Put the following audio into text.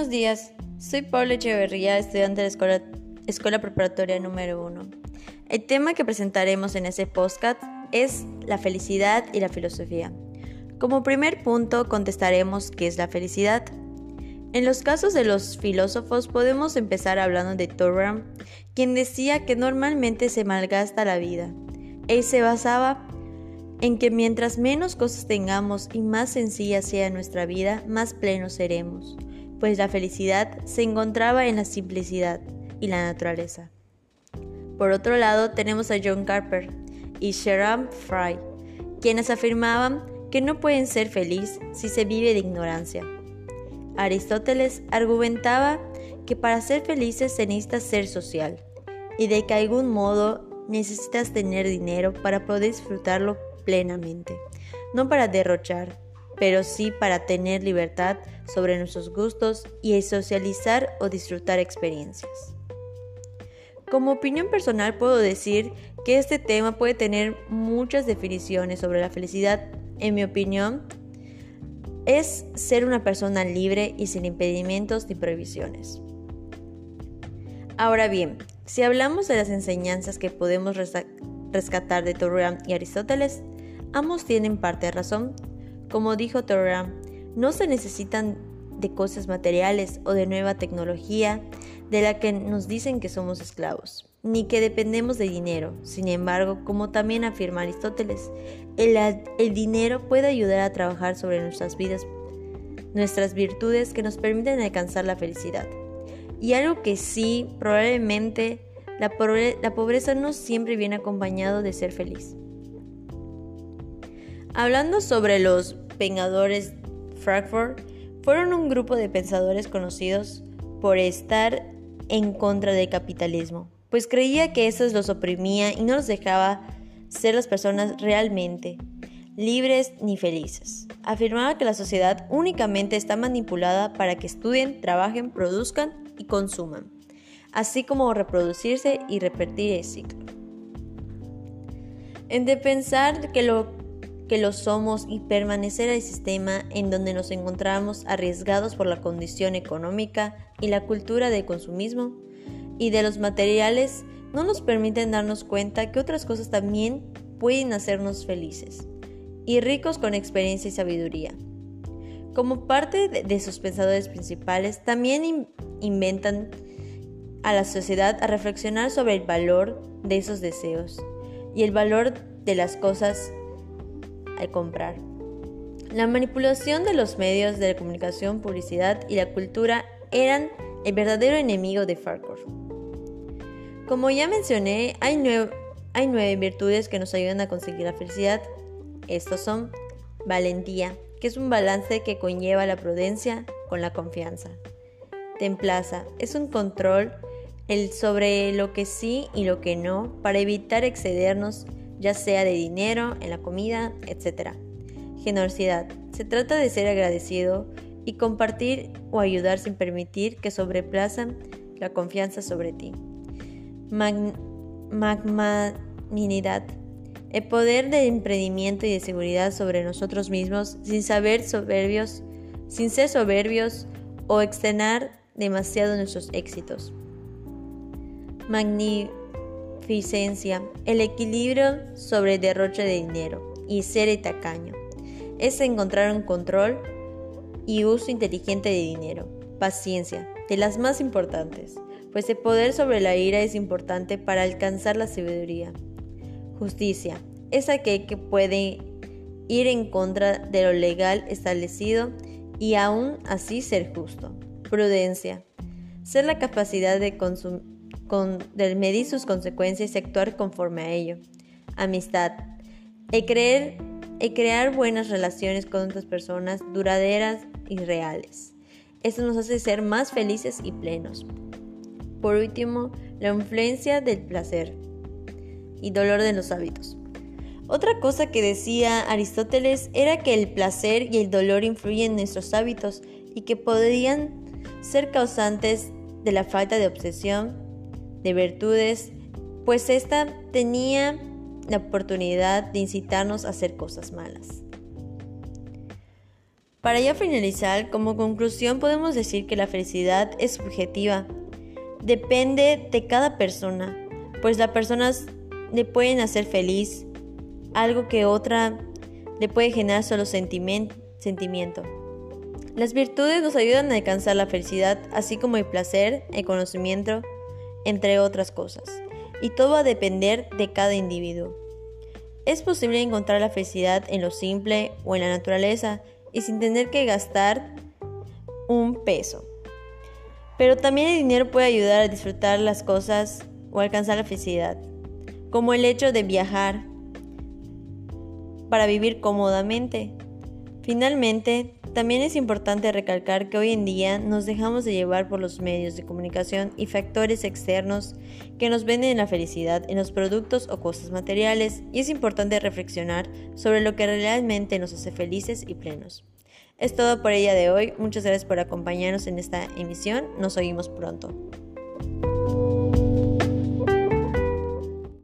buenos días. Soy Paula Echeverría, estudiante de la escuela, Preparatoria número 1. El tema que presentaremos en ese podcast es la felicidad y la filosofía. Como primer punto contestaremos qué es la felicidad. En los casos de los filósofos podemos empezar hablando de Thoreau, quien decía que normalmente se malgasta la vida. Él se basaba en que mientras menos cosas tengamos y más sencilla sea nuestra vida, más plenos seremos pues la felicidad se encontraba en la simplicidad y la naturaleza. Por otro lado, tenemos a John Carper y Sharon Fry, quienes afirmaban que no pueden ser felices si se vive de ignorancia. Aristóteles argumentaba que para ser felices se necesita ser social y de que algún modo necesitas tener dinero para poder disfrutarlo plenamente, no para derrochar, pero sí para tener libertad sobre nuestros gustos y socializar o disfrutar experiencias. Como opinión personal puedo decir que este tema puede tener muchas definiciones sobre la felicidad. En mi opinión, es ser una persona libre y sin impedimentos ni prohibiciones. Ahora bien, si hablamos de las enseñanzas que podemos rescatar de Thoreau y Aristóteles, ambos tienen parte de razón, como dijo Thoreau, no se necesitan de cosas materiales o de nueva tecnología de la que nos dicen que somos esclavos, ni que dependemos de dinero. Sin embargo, como también afirma Aristóteles, el, el dinero puede ayudar a trabajar sobre nuestras vidas, nuestras virtudes que nos permiten alcanzar la felicidad. Y algo que sí, probablemente, la, pobreza no siempre viene acompañado de ser feliz. Hablando sobre los Vengadores Frankfurt, fueron un grupo de pensadores conocidos por estar en contra del capitalismo, pues creía que eso los oprimía y no los dejaba ser las personas realmente libres ni felices. Afirmaba que la sociedad únicamente está manipulada para que estudien, trabajen, produzcan y consuman, así como reproducirse y repetir el ciclo. En de pensar que lo que lo somos y permanecer al sistema en donde nos encontramos arriesgados por la condición económica y la cultura de consumismo y de los materiales no nos permiten darnos cuenta que otras cosas también pueden hacernos felices y ricos con experiencia y sabiduría. Como parte de, sus pensadores principales, también inventan a la sociedad a reflexionar sobre el valor de esos deseos y el valor de las cosas al comprar. La manipulación de los medios de comunicación, publicidad y la cultura eran el verdadero enemigo de Farquhar. Como ya mencioné, hay, hay nueve virtudes que nos ayudan a conseguir la felicidad. Estos son valentía, que es un balance que conlleva la prudencia con la confianza. Templaza, es un control el sobre lo que sí y lo que no para evitar excedernos ya sea de dinero, en la comida, etc. Generosidad. Se trata de ser agradecido y compartir o ayudar sin permitir que sobreplazan la confianza sobre ti. magmaninidad. El poder de emprendimiento y de seguridad sobre nosotros mismos sin saber soberbios, sin ser soberbios o extener demasiado nuestros éxitos. Magni el equilibrio sobre el derroche de dinero y ser tacaño. Es encontrar un control y uso inteligente de dinero. Paciencia, de las más importantes, pues el poder sobre la ira es importante para alcanzar la sabiduría. Justicia, es aquel que puede ir en contra de lo legal establecido y aún así ser justo. Prudencia, ser la capacidad de de medir sus consecuencias y actuar conforme a ello. Amistad. El, el crear buenas relaciones con otras personas duraderas y reales. Esto nos hace ser más felices y plenos. Por último, la influencia del placer y dolor de los hábitos. Otra cosa que decía Aristóteles era que el placer y el dolor influyen en nuestros hábitos y que podrían ser causantes de la falta de obsesión, de virtudes, pues ésta tenía la oportunidad de incitarnos a hacer cosas malas. Para ya finalizar, como conclusión podemos decir que la felicidad es subjetiva. Depende de cada persona, pues las personas le pueden hacer feliz, algo que otra le puede generar solo sentimiento. Las virtudes nos ayudan a alcanzar la felicidad, así como el placer, el conocimiento, entre otras cosas. Y todo va a depender de cada individuo. Es posible encontrar la felicidad en lo simple o en la naturaleza y sin tener que gastar un peso. Pero también el dinero puede ayudar a disfrutar las cosas o alcanzar la felicidad, como el hecho de viajar para vivir cómodamente. Finalmente, también es importante recalcar que hoy en día nos dejamos de llevar por los medios de comunicación y factores externos que nos venden la felicidad en los productos o cosas materiales y es importante reflexionar sobre lo que realmente nos hace felices y plenos. Es todo por el día de hoy, muchas gracias por acompañarnos en esta emisión, nos oímos pronto.